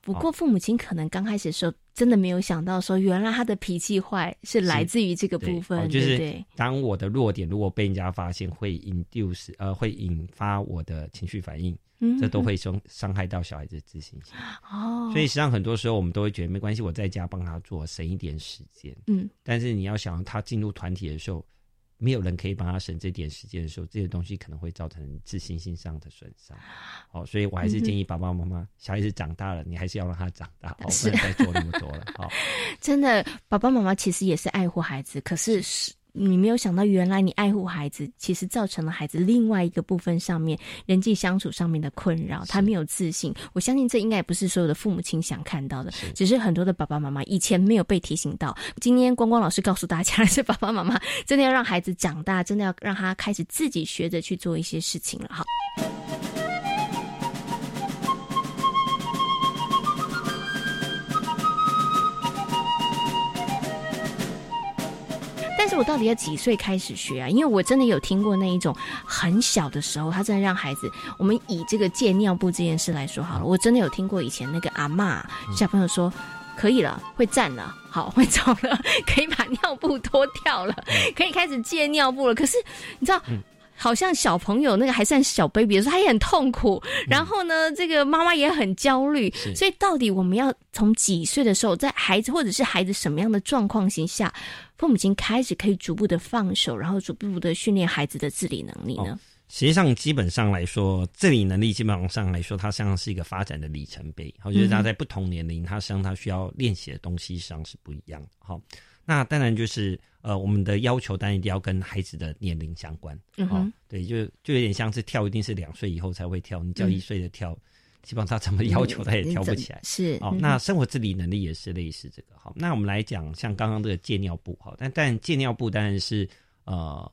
Speaker 3: 不过父母亲可能刚开始的时候真的没有想到，说原来他的脾气坏是来自于这个部分，
Speaker 10: 就是当我的弱点如果被人家发现，会 induce 呃会引发我的情绪反应，这都会伤伤害到小孩子的自信心。
Speaker 3: 哦，
Speaker 10: 所以实际上很多时候我们都会觉得没关系，我在家帮他做，省一点时间。
Speaker 3: 嗯，
Speaker 10: 但是你要想他进入团体的时候。没有人可以帮他省这点时间的时候，这些东西可能会造成自信心上的损伤。好，所以我还是建议爸爸妈妈，小孩子长大了，你还是要让他长大，哦不能再做那么多了。好，
Speaker 3: 真的，爸爸妈妈其实也是爱护孩子，可是是。你没有想到，原来你爱护孩子，其实造成了孩子另外一个部分上面人际相处上面的困扰。他没有自信，我相信这应该也不是所有的父母亲想看到的，只是很多的爸爸妈妈以前没有被提醒到。今天光光老师告诉大家，是爸爸妈妈真的要让孩子长大，真的要让他开始自己学着去做一些事情了。好。我到底要几岁开始学啊？因为我真的有听过那一种很小的时候，他真的让孩子，我们以这个借尿布这件事来说好了，我真的有听过以前那个阿妈小朋友说，可以了，会站了，好会走了，可以把尿布脱掉了，可以开始借尿布了。可是你知道？好像小朋友那个还算小 baby 的时候，他也很痛苦。然后呢，这个妈妈也很焦虑。所以，到底我们要从几岁的时候，在孩子或者是孩子什么样的状况型下，父母亲开始可以逐步的放手，然后逐步的训练孩子的自理能力呢？
Speaker 10: 实际上，基本上来说，自理能力基本上来说，它像是一个发展的里程碑。我觉得他在不同年龄，他实际上他需要练习的东西上是不一样的。好。那当然就是呃，我们的要求当然一定要跟孩子的年龄相关。哦，对，就就有点像是跳，一定是两岁以后才会跳。你叫一岁的跳，基本上他怎么要求他也跳不起来。
Speaker 3: 是
Speaker 10: 哦，那生活自理能力也是类似这个。好，那我们来讲，像刚刚这个戒尿布，好，但但戒尿布当然是呃。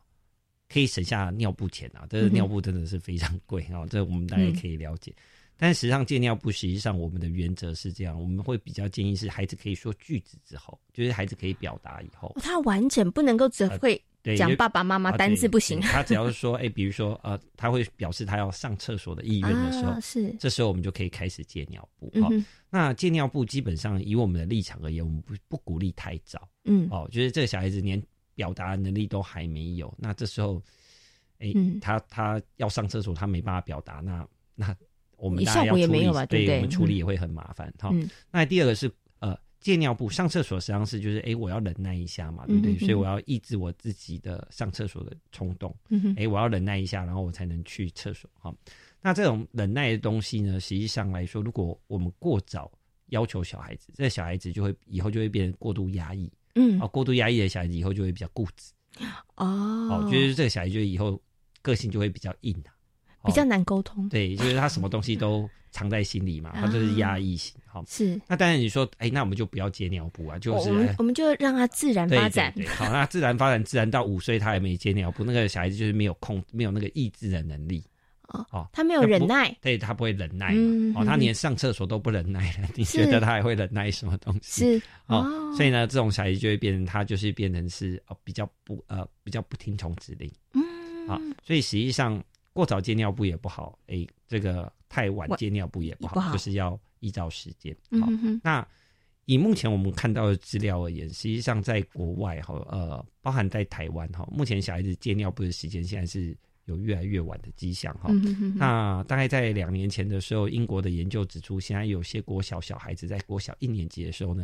Speaker 10: 可以省下尿布钱啊！这个尿布真的是非常贵啊，这我们大家可以了解。但实际上戒尿布，实际上我们的原则是这样，我们会比较建议是孩子可以说句子之后，就是孩子可以表达以后，
Speaker 3: 他完整不能够只会讲爸爸妈妈单字不行。
Speaker 10: 他只要是说，哎，比如说呃，他会表示他要上厕所的意愿的时候，
Speaker 3: 是
Speaker 10: 这时候我们就可以开始戒尿布。好，那戒尿布基本上以我们的立场而言，我们不不鼓励太早。嗯，哦，就是这个小孩子连。表达能力都还没有，那这时候，哎，他他要上厕所，他没办法表达，那那我们大家要处理，对，我们处理也会很麻烦。好，那第二个是呃借尿布，上厕所实际上是就是哎，我要忍耐一下嘛，对不对？所以我要抑制我自己的上厕所的冲动，哎，我要忍耐一下，然后我才能去厕所。好，那这种忍耐的东西呢，实际上来说，如果我们过早要求小孩子，这小孩子就会以后就会变成过度压抑。嗯，啊，过度压抑的小孩子以后就会比较固执，哦，哦，就是这个小孩就以后个性就会比较硬啊，
Speaker 3: 比较难沟通。
Speaker 10: 对，就是他什么东西都藏在心里嘛，他就是压抑型。好，
Speaker 3: 是。
Speaker 10: 那当然你说，哎，那我们就不要接尿布啊，就是我
Speaker 3: 们我们就让他自然发展。
Speaker 10: 好，那自然发展，自然到五岁他还没接尿布，那个小孩子就是没有控，没有那个抑制的能力。
Speaker 3: 哦，他没有忍耐，
Speaker 10: 对他不会忍耐嘛？哦，他连上厕所都不忍耐了，你觉得他还会忍耐什么东
Speaker 3: 西？
Speaker 10: 是哦，所以呢，这种小孩就会变成他就是变成是哦比较不呃比较不听从指令，嗯，啊，所以实际上过早戒尿布也不好，哎，这个太晚戒尿布也不好，就是要依照时间。好，那以目前我们看到的资料而言，实际上在国外哈，呃，包含在台湾哈，目前小孩子戒尿布的时间现在是。有越来越晚的迹象哈，那大概在两年前的时候，英国的研究指出，现在有些国小小孩子在国小一年级的时候呢，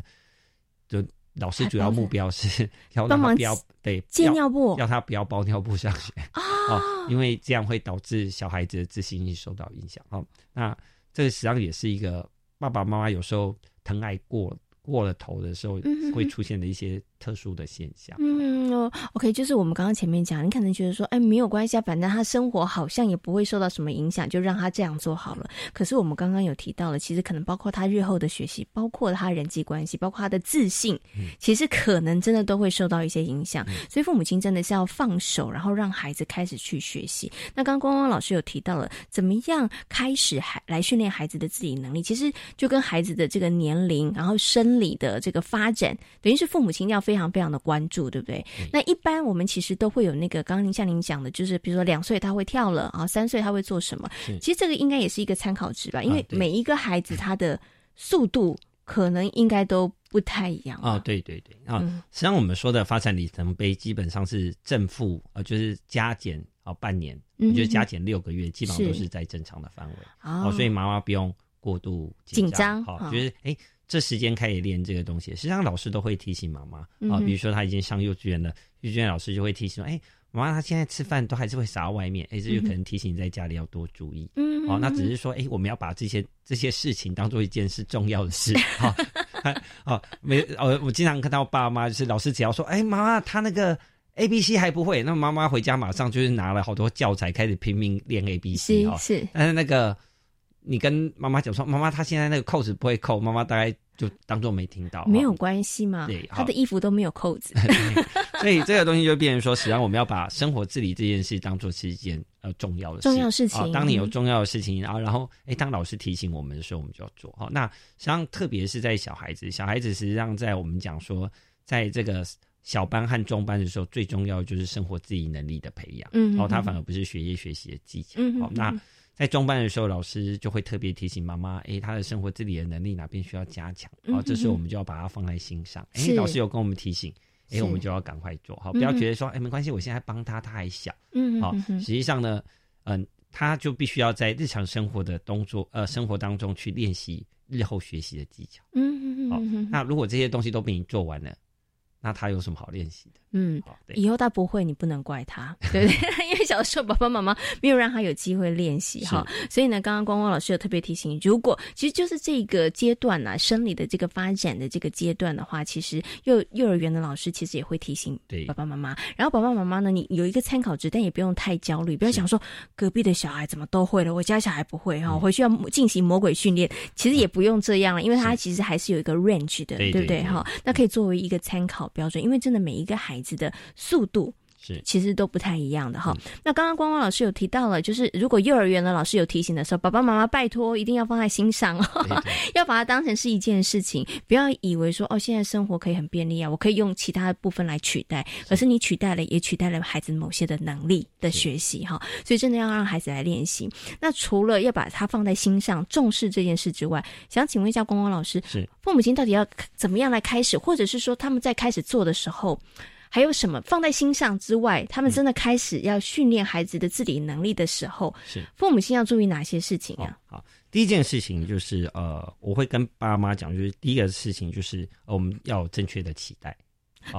Speaker 10: 就老师主要目标是要让他不要对
Speaker 3: 借尿布，
Speaker 10: 要他不要包尿布上学啊，因为这样会导致小孩子的自信心受到影响哦。那这实际上也是一个爸爸妈妈有时候疼爱过过了头的时候会出现的一些。特殊的现象，
Speaker 3: 嗯哦，OK，就是我们刚刚前面讲，你可能觉得说，哎，没有关系啊，反正他生活好像也不会受到什么影响，就让他这样做好了。可是我们刚刚有提到了，其实可能包括他日后的学习，包括他人际关系，包括他的自信，其实可能真的都会受到一些影响。所以父母亲真的是要放手，然后让孩子开始去学习。那刚刚光光老师有提到了，怎么样开始孩来训练孩子的自理能力，其实就跟孩子的这个年龄，然后生理的这个发展，等于是父母亲要非常非常的关注，对不对？那一般我们其实都会有那个，刚刚您像您讲的，就是比如说两岁他会跳了啊，三岁他会做什么？其实这个应该也是一个参考值吧，因为每一个孩子他的速度可能应该都不太一样
Speaker 10: 啊。对对对啊，实际上我们说的发展里程碑基本上是正负呃，就是加减啊半年，嗯，就加减六个月，基本上都是在正常的范围哦，所以妈妈不用过度紧张，好，就是哎。这时间开始练这个东西，实际上老师都会提醒妈妈啊，比如说他已经上幼稚园了，幼稚园老师就会提醒说：“哎，妈妈，他现在吃饭都还是会撒外面，哎，这就可能提醒你在家里要多注意。”嗯，哦，那只是说，哎，我们要把这些这些事情当做一件是重要的事 哈。哦，没，哦，我经常看到爸妈就是老师只要说：“哎，妈妈，他那个 A B C 还不会。”那妈妈回家马上就是拿了好多教材开始拼命练 A B C
Speaker 3: 哈。是，
Speaker 10: 但是那个。你跟妈妈讲说，妈妈她现在那个扣子不会扣，妈妈大概就当做没听到，
Speaker 3: 没有关系嘛。
Speaker 10: 对，
Speaker 3: 她的衣服都没有扣子，
Speaker 10: 所以这个东西就变成说，实际上我们要把生活自理这件事当做是一件呃重要的
Speaker 3: 重要事情。
Speaker 10: 当你有重要的事情，然后然后哎，当老师提醒我们的时候，我们就要做。好，那实际上特别是在小孩子，小孩子实际上在我们讲说，在这个小班和中班的时候，最重要就是生活自理能力的培养。嗯，哦，他反而不是学业学习的技巧。嗯，好，那。在中班的时候，老师就会特别提醒妈妈：“哎，他的生活自理的能力哪边需要加强？”好，这时候我们就要把它放在心上。哎，老师有跟我们提醒，哎，我们就要赶快做好，不要觉得说：“哎，没关系，我现在帮他，他还小。”嗯，好，实际上呢，嗯，他就必须要在日常生活的动作呃生活当中去练习日后学习的技巧。嗯嗯嗯。好，那如果这些东西都被你做完了，那他有什么好练习的？
Speaker 3: 嗯，以后他不会，你不能怪他，对不对？因为小的时候爸爸妈妈没有让他有机会练习哈，所以呢，刚刚光光老师有特别提醒，如果其实就是这个阶段呢，生理的这个发展的这个阶段的话，其实幼幼儿园的老师其实也会提醒爸爸妈妈，然后爸爸妈妈呢，你有一个参考值，但也不用太焦虑，不要想说隔壁的小孩怎么都会了，我家小孩不会哈，回去要进行魔鬼训练，其实也不用这样了，因为他其实还是有一个 range 的，对不对。哈？那可以作为一个参考标准，因为真的每一个孩子的速度
Speaker 10: 是
Speaker 3: 其实都不太一样的哈。那刚刚光光老师有提到了，就是如果幼儿园的老师有提醒的时候，爸爸妈妈拜托一定要放在心上哦，要把它当成是一件事情，不要以为说哦，现在生活可以很便利啊，我可以用其他的部分来取代，可是你取代了，也取代了孩子某些的能力的学习哈。所以真的要让孩子来练习。那除了要把它放在心上，重视这件事之外，想请问一下光光老师，
Speaker 10: 是
Speaker 3: 父母亲到底要怎么样来开始，或者是说他们在开始做的时候？还有什么放在心上之外，他们真的开始要训练孩子的自理能力的时候，
Speaker 10: 是。
Speaker 3: 父母亲要注意哪些事情啊？
Speaker 10: 好，第一件事情就是呃，我会跟爸妈讲，就是第一个事情就是我们要正确的期待，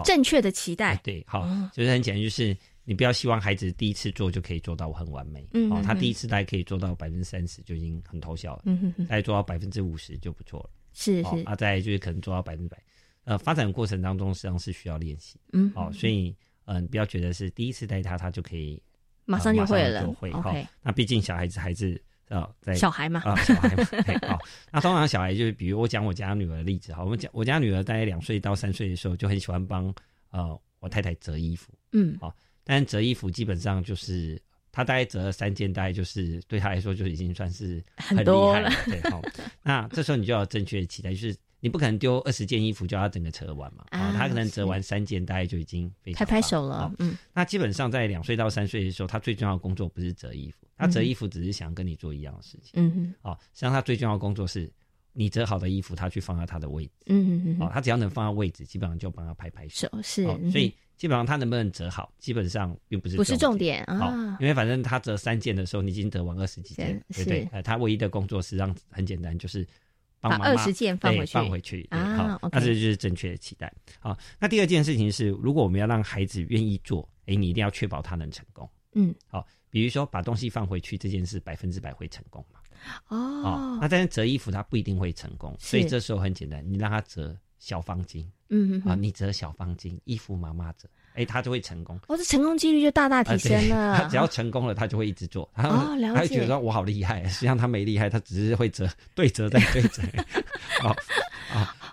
Speaker 3: 正确的期待，
Speaker 10: 对，好，就是很简单，就是你不要希望孩子第一次做就可以做到很完美，嗯，哦，他第一次大概可以做到百分之三十就已经很偷笑了，嗯哼哼，大概做到百分之五十就不错了，
Speaker 3: 是是，
Speaker 10: 啊，再就是可能做到百分之百，呃，发展过程当中实际上是需要练习，嗯，好，所以。嗯，不要觉得是第一次带他，他就可以
Speaker 3: 马上就会了。
Speaker 10: 就会哈。那毕竟小孩子还是呃在
Speaker 3: 小孩嘛
Speaker 10: 啊，小孩嘛。好，那通常小孩就是，比如我讲我家女儿的例子哈，我们讲我家女儿大概两岁到三岁的时候，就很喜欢帮呃我太太折衣服。嗯，好，但折衣服基本上就是她大概折了三件，大概就是对她来说就已经算是很厉害了。对，好，那这时候你就要正确的期待，就是。你不可能丢二十件衣服叫他整个折完嘛？啊，他可能折完三件，大概就已经非常
Speaker 3: 拍拍手了。嗯，
Speaker 10: 那基本上在两岁到三岁的时候，他最重要的工作不是折衣服，他折衣服只是想跟你做一样的事情。嗯哼，哦，实际上他最重要的工作是你折好的衣服，他去放在他的位置。嗯嗯嗯，哦，他只要能放在位置，基本上就帮他拍拍手。
Speaker 3: 是，
Speaker 10: 所以基本上他能不能折好，基本上并不是
Speaker 3: 不是重点啊。
Speaker 10: 因为反正他折三件的时候，你已经折完二十几件，对不对？呃，他唯一的工作实际上很简单，就是。
Speaker 3: 把二十件放回去，
Speaker 10: 放回去啊！好，那这就是正确的期待。好，那第二件事情是，如果我们要让孩子愿意做，哎，你一定要确保他能成功。嗯，好，比如说把东西放回去这件事，百分之百会成功嘛？哦，那但是折衣服他不一定会成功，所以这时候很简单，你让他折小方巾。嗯啊，你折小方巾，衣服妈妈折。哎，他就会成功，
Speaker 3: 哦，这成功几率就大大提升了。
Speaker 10: 他只要成功了，他就会一直做。哦，了解。他觉得说我好厉害，实际上他没厉害，他只是会折对折再对折。
Speaker 3: 好，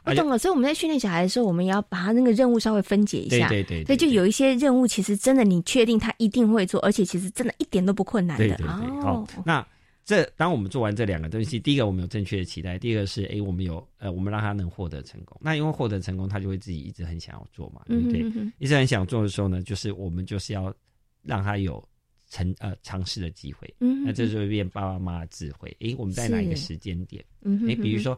Speaker 3: 我懂了。所以我们在训练小孩的时候，我们也要把他那个任务稍微分解一下。
Speaker 10: 对对对。
Speaker 3: 所以就有一些任务，其实真的你确定他一定会做，而且其实真的一点都不困难的。
Speaker 10: 对对对。哦，那。这当我们做完这两个东西，第一个我们有正确的期待，第二个是哎，我们有呃，我们让他能获得成功。那因为获得成功，他就会自己一直很想要做嘛，对不对？一直很想做的时候呢，就是我们就是要让他有成呃尝试的机会。嗯，那这就会变爸爸妈妈的智慧。哎，我们在哪一个时间点？哎，比如说。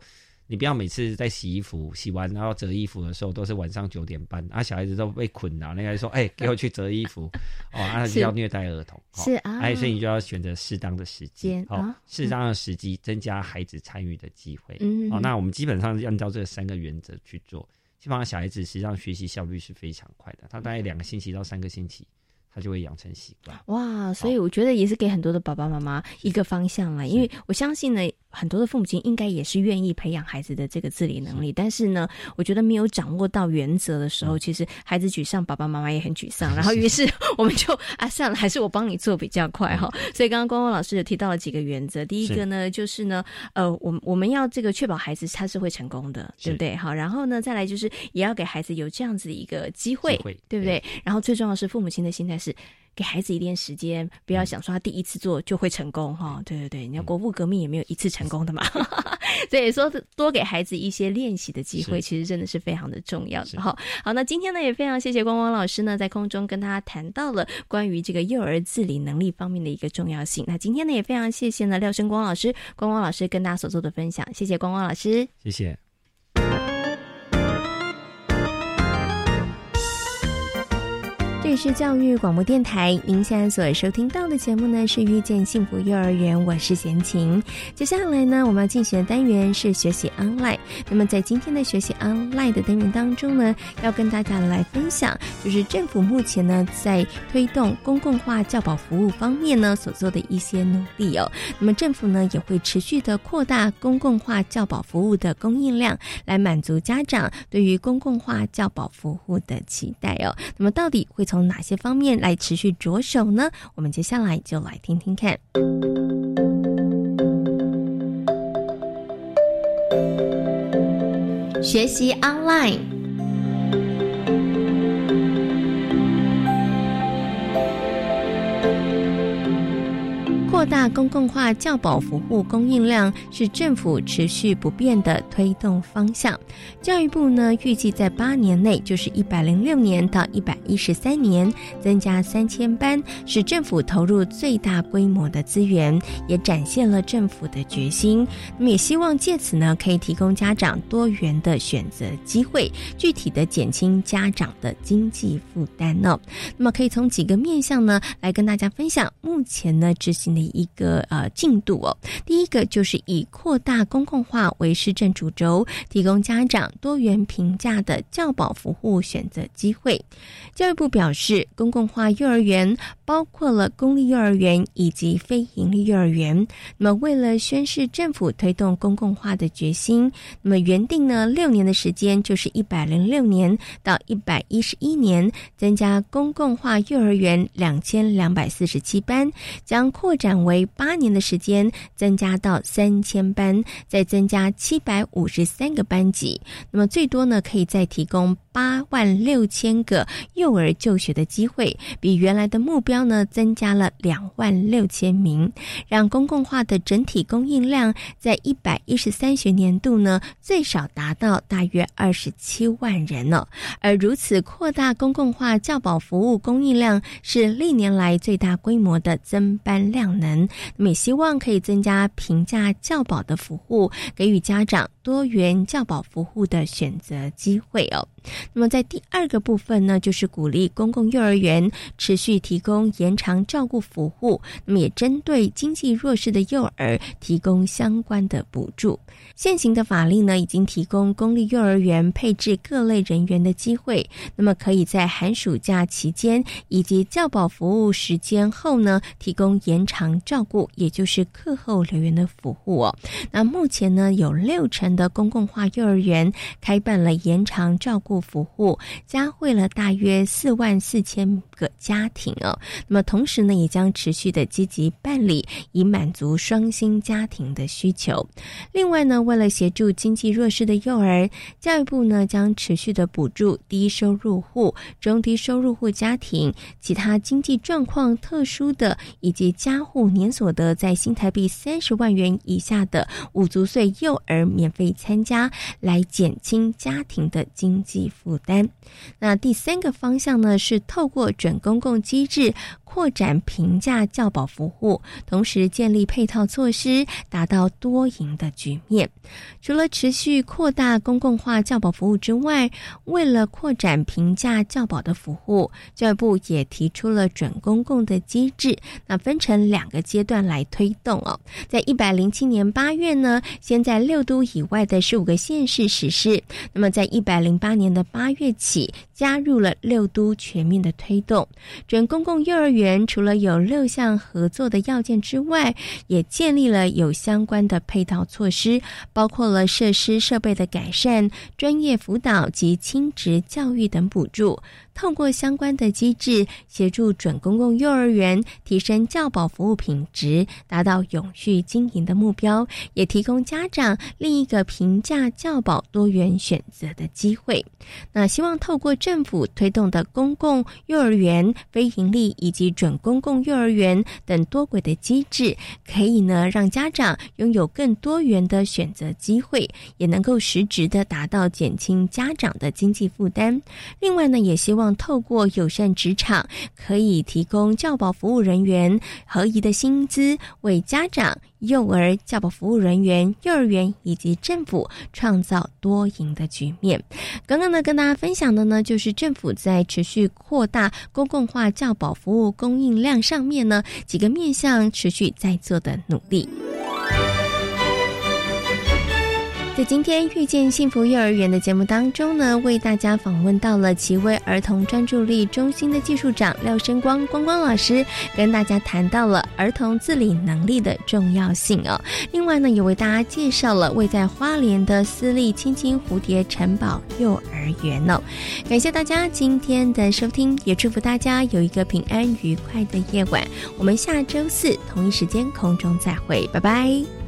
Speaker 10: 你不要每次在洗衣服，洗完然后折衣服的时候都是晚上九点半，啊，小孩子都被捆了，那个说，哎，给我去折衣服，哦，啊，要虐待儿童，
Speaker 3: 是啊，
Speaker 10: 哎，所以你就要选择适当的时机，哦，适当的时机增加孩子参与的机会，嗯，哦，那我们基本上是按照这三个原则去做，基本上小孩子实际上学习效率是非常快的，他大概两个星期到三个星期。他就会养成习惯
Speaker 3: 哇，所以我觉得也是给很多的爸爸妈妈一个方向了，因为我相信呢，很多的父母亲应该也是愿意培养孩子的这个自理能力，但是呢，我觉得没有掌握到原则的时候，其实孩子沮丧，爸爸妈妈也很沮丧，然后于是 我们就啊算了，还是我帮你做比较快哈。所以刚刚光光老师有提到了几个原则，第一个呢就是呢，呃，我我们要这个确保孩子他是会成功的，对不对？好，然后呢再来就是也要给孩子有这样子的一个机会，对不对？然后最重要是父母亲的心态。是给孩子一点时间，不要想说他第一次做就会成功哈。对对对，你看国父革命也没有一次成功的嘛。所以说多给孩子一些练习的机会，其实真的是非常的重要的哈。好，那今天呢也非常谢谢光光老师呢，在空中跟大家谈到了关于这个幼儿自理能力方面的一个重要性。那今天呢也非常谢谢呢廖生光老师，光光老师跟大家所做的分享，谢谢光光老师，
Speaker 10: 谢谢。
Speaker 1: 里是教育广播电台，您现在所收听到的节目呢是遇见幸福幼儿园，我是贤琴。接下来呢，我们要进行的单元是学习 online。那么在今天的学习 online 的单元当中呢，要跟大家来分享，就是政府目前呢在推动公共化教保服务方面呢所做的一些努力哦。那么政府呢也会持续的扩大公共化教保服务的供应量，来满足家长对于公共化教保服务的期待哦。那么到底会从哪些方面来持续着手呢？我们接下来就来听听看。学习 online。大公共化教保服务供应量是政府持续不变的推动方向。教育部呢预计在八年内，就是一百零六年到一百一十三年，增加三千班，是政府投入最大规模的资源，也展现了政府的决心。那么也希望借此呢，可以提供家长多元的选择机会，具体的减轻家长的经济负担呢。那么可以从几个面向呢来跟大家分享，目前呢执行的一。一个呃进度哦，第一个就是以扩大公共化为市政主轴，提供家长多元评价的教保服务选择机会。教育部表示，公共化幼儿园包括了公立幼儿园以及非营利幼儿园。那么，为了宣示政府推动公共化的决心，那么原定呢六年的时间，就是一百零六年到一百一十一年，增加公共化幼儿园两千两百四十七班，将扩展。为八年的时间，增加到三千班，再增加七百五十三个班级。那么最多呢，可以再提供。八万六千个幼儿就学的机会，比原来的目标呢增加了两万六千名，让公共化的整体供应量在一百一十三学年度呢最少达到大约二十七万人呢。而如此扩大公共化教保服务供应量，是历年来最大规模的增班量能。那么也希望可以增加平价教保的服务，给予家长多元教保服务的选择机会哦。那么在第二个部分呢，就是鼓励公共幼儿园持续提供延长照顾服务，那么也针对经济弱势的幼儿提供相关的补助。现行的法令呢，已经提供公立幼儿园配置各类人员的机会，那么可以在寒暑假期间以及教保服务时间后呢，提供延长照顾，也就是课后留园的服务哦。那目前呢，有六成的公共化幼儿园开办了延长照顾。服务加惠了大约四万四千个家庭哦，那么同时呢，也将持续的积极办理，以满足双薪家庭的需求。另外呢，为了协助经济弱势的幼儿，教育部呢将持续的补助低收入户、中低收入户家庭、其他经济状况特殊的以及家户年所得在新台币三十万元以下的五足岁幼儿免费可以参加，来减轻家庭的经济。负担。那第三个方向呢，是透过准公共机制。扩展平价教保服务，同时建立配套措施，达到多赢的局面。除了持续扩大公共化教保服务之外，为了扩展平价教保的服务，教育部也提出了准公共的机制。那分成两个阶段来推动哦。在一百零七年八月呢，先在六都以外的十五个县市实施。那么在一百零八年的八月起，加入了六都全面的推动准公共幼儿园。除了有六项合作的要件之外，也建立了有相关的配套措施，包括了设施设备的改善、专业辅导及亲职教育等补助。透过相关的机制，协助准公共幼儿园提升教保服务品质，达到永续经营的目标，也提供家长另一个平价教保多元选择的机会。那希望透过政府推动的公共幼儿园、非营利以及准公共幼儿园等多轨的机制，可以呢让家长拥有更多元的选择机会，也能够实质的达到减轻家长的经济负担。另外呢，也希。望透过友善职场，可以提供教保服务人员合宜的薪资，为家长幼儿教保服务人员、幼儿园以及政府，创造多赢的局面。刚刚呢，跟大家分享的呢，就是政府在持续扩大公共化教保服务供应量上面呢，几个面向持续在做的努力。在今天遇见幸福幼儿园的节目当中呢，为大家访问到了奇威儿童专注力中心的技术长廖生光光光老师，跟大家谈到了儿童自理能力的重要性哦。另外呢，也为大家介绍了位在花莲的私立青青蝴蝶城堡幼儿园哦。感谢大家今天的收听，也祝福大家有一个平安愉快的夜晚。我们下周四同一时间空中再会，拜拜。